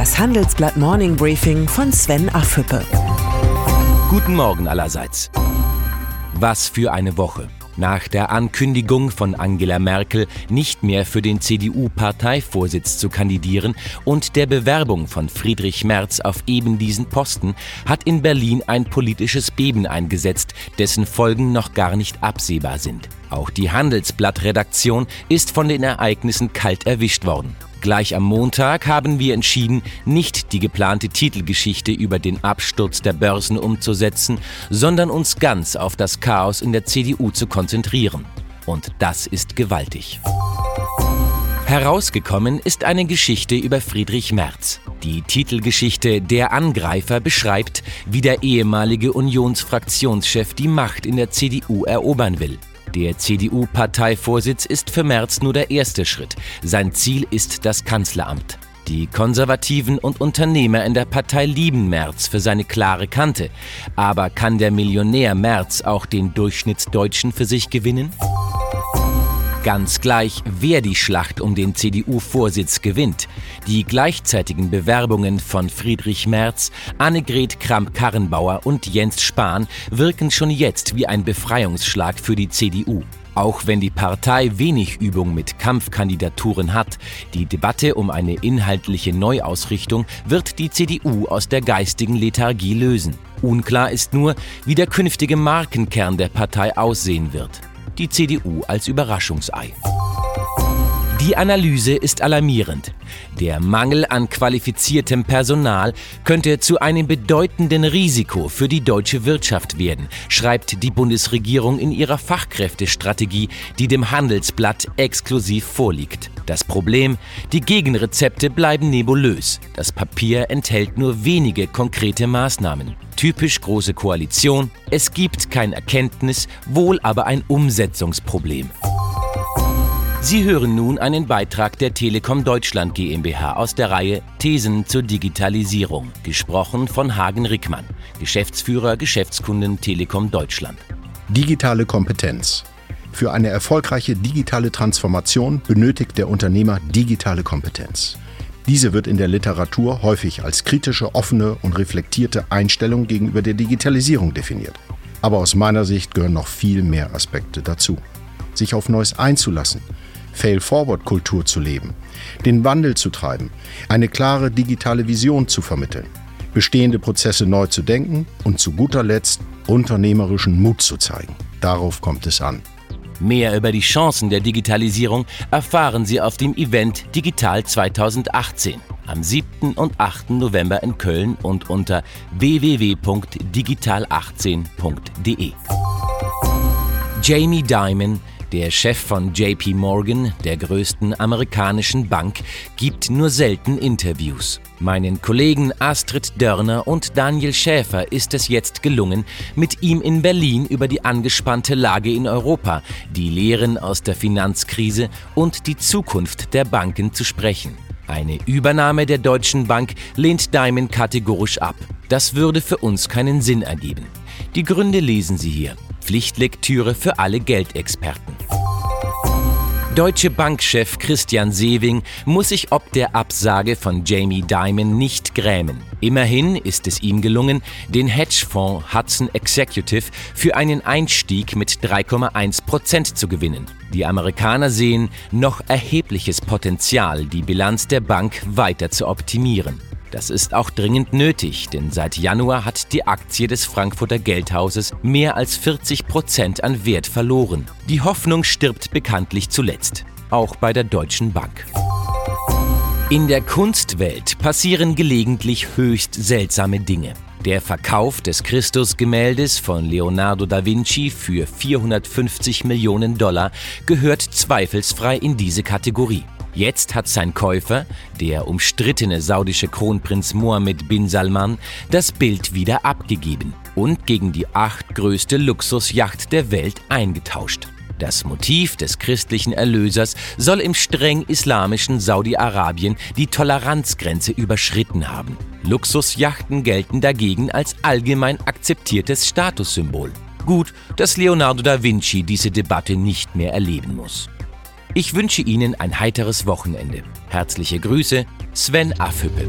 Das Handelsblatt Morning Briefing von Sven Affüppe. Guten Morgen allerseits. Was für eine Woche. Nach der Ankündigung von Angela Merkel, nicht mehr für den CDU-Parteivorsitz zu kandidieren und der Bewerbung von Friedrich Merz auf eben diesen Posten, hat in Berlin ein politisches Beben eingesetzt, dessen Folgen noch gar nicht absehbar sind. Auch die Handelsblatt-Redaktion ist von den Ereignissen kalt erwischt worden. Gleich am Montag haben wir entschieden, nicht die geplante Titelgeschichte über den Absturz der Börsen umzusetzen, sondern uns ganz auf das Chaos in der CDU zu konzentrieren. Und das ist gewaltig. Herausgekommen ist eine Geschichte über Friedrich Merz. Die Titelgeschichte Der Angreifer beschreibt, wie der ehemalige Unionsfraktionschef die Macht in der CDU erobern will. Der CDU-Parteivorsitz ist für Merz nur der erste Schritt. Sein Ziel ist das Kanzleramt. Die Konservativen und Unternehmer in der Partei lieben Merz für seine klare Kante. Aber kann der Millionär Merz auch den Durchschnittsdeutschen für sich gewinnen? Ganz gleich, wer die Schlacht um den CDU-Vorsitz gewinnt. Die gleichzeitigen Bewerbungen von Friedrich Merz, Annegret Kramp-Karrenbauer und Jens Spahn wirken schon jetzt wie ein Befreiungsschlag für die CDU. Auch wenn die Partei wenig Übung mit Kampfkandidaturen hat, die Debatte um eine inhaltliche Neuausrichtung wird die CDU aus der geistigen Lethargie lösen. Unklar ist nur, wie der künftige Markenkern der Partei aussehen wird die CDU als Überraschungsei. Die Analyse ist alarmierend. Der Mangel an qualifiziertem Personal könnte zu einem bedeutenden Risiko für die deutsche Wirtschaft werden, schreibt die Bundesregierung in ihrer Fachkräftestrategie, die dem Handelsblatt exklusiv vorliegt. Das Problem, die Gegenrezepte bleiben nebulös. Das Papier enthält nur wenige konkrete Maßnahmen. Typisch große Koalition, es gibt kein Erkenntnis, wohl aber ein Umsetzungsproblem. Sie hören nun einen Beitrag der Telekom Deutschland GmbH aus der Reihe Thesen zur Digitalisierung, gesprochen von Hagen Rickmann, Geschäftsführer Geschäftskunden Telekom Deutschland. Digitale Kompetenz. Für eine erfolgreiche digitale Transformation benötigt der Unternehmer digitale Kompetenz. Diese wird in der Literatur häufig als kritische, offene und reflektierte Einstellung gegenüber der Digitalisierung definiert. Aber aus meiner Sicht gehören noch viel mehr Aspekte dazu. Sich auf Neues einzulassen, Fail-Forward-Kultur zu leben, den Wandel zu treiben, eine klare digitale Vision zu vermitteln, bestehende Prozesse neu zu denken und zu guter Letzt unternehmerischen Mut zu zeigen. Darauf kommt es an. Mehr über die Chancen der Digitalisierung erfahren Sie auf dem Event Digital 2018 am 7. und 8. November in Köln und unter www.digital18.de. Jamie Dimon der Chef von JP Morgan, der größten amerikanischen Bank, gibt nur selten Interviews. Meinen Kollegen Astrid Dörner und Daniel Schäfer ist es jetzt gelungen, mit ihm in Berlin über die angespannte Lage in Europa, die Lehren aus der Finanzkrise und die Zukunft der Banken zu sprechen. Eine Übernahme der Deutschen Bank lehnt Diamond kategorisch ab. Das würde für uns keinen Sinn ergeben. Die Gründe lesen Sie hier. Pflichtlektüre für alle Geldexperten. Deutsche Bankchef Christian Sewing muss sich ob der Absage von Jamie Dimon nicht grämen. Immerhin ist es ihm gelungen, den Hedgefonds Hudson Executive für einen Einstieg mit 3,1 Prozent zu gewinnen. Die Amerikaner sehen noch erhebliches Potenzial, die Bilanz der Bank weiter zu optimieren. Das ist auch dringend nötig, denn seit Januar hat die Aktie des Frankfurter Geldhauses mehr als 40 Prozent an Wert verloren. Die Hoffnung stirbt bekanntlich zuletzt, auch bei der Deutschen Bank. In der Kunstwelt passieren gelegentlich höchst seltsame Dinge. Der Verkauf des Christusgemäldes von Leonardo da Vinci für 450 Millionen Dollar gehört zweifelsfrei in diese Kategorie. Jetzt hat sein Käufer, der umstrittene saudische Kronprinz Mohammed bin Salman, das Bild wieder abgegeben und gegen die achtgrößte Luxusjacht der Welt eingetauscht. Das Motiv des christlichen Erlösers soll im streng islamischen Saudi-Arabien die Toleranzgrenze überschritten haben. Luxusjachten gelten dagegen als allgemein akzeptiertes Statussymbol. Gut, dass Leonardo da Vinci diese Debatte nicht mehr erleben muss. Ich wünsche Ihnen ein heiteres Wochenende. Herzliche Grüße, Sven Affüppe.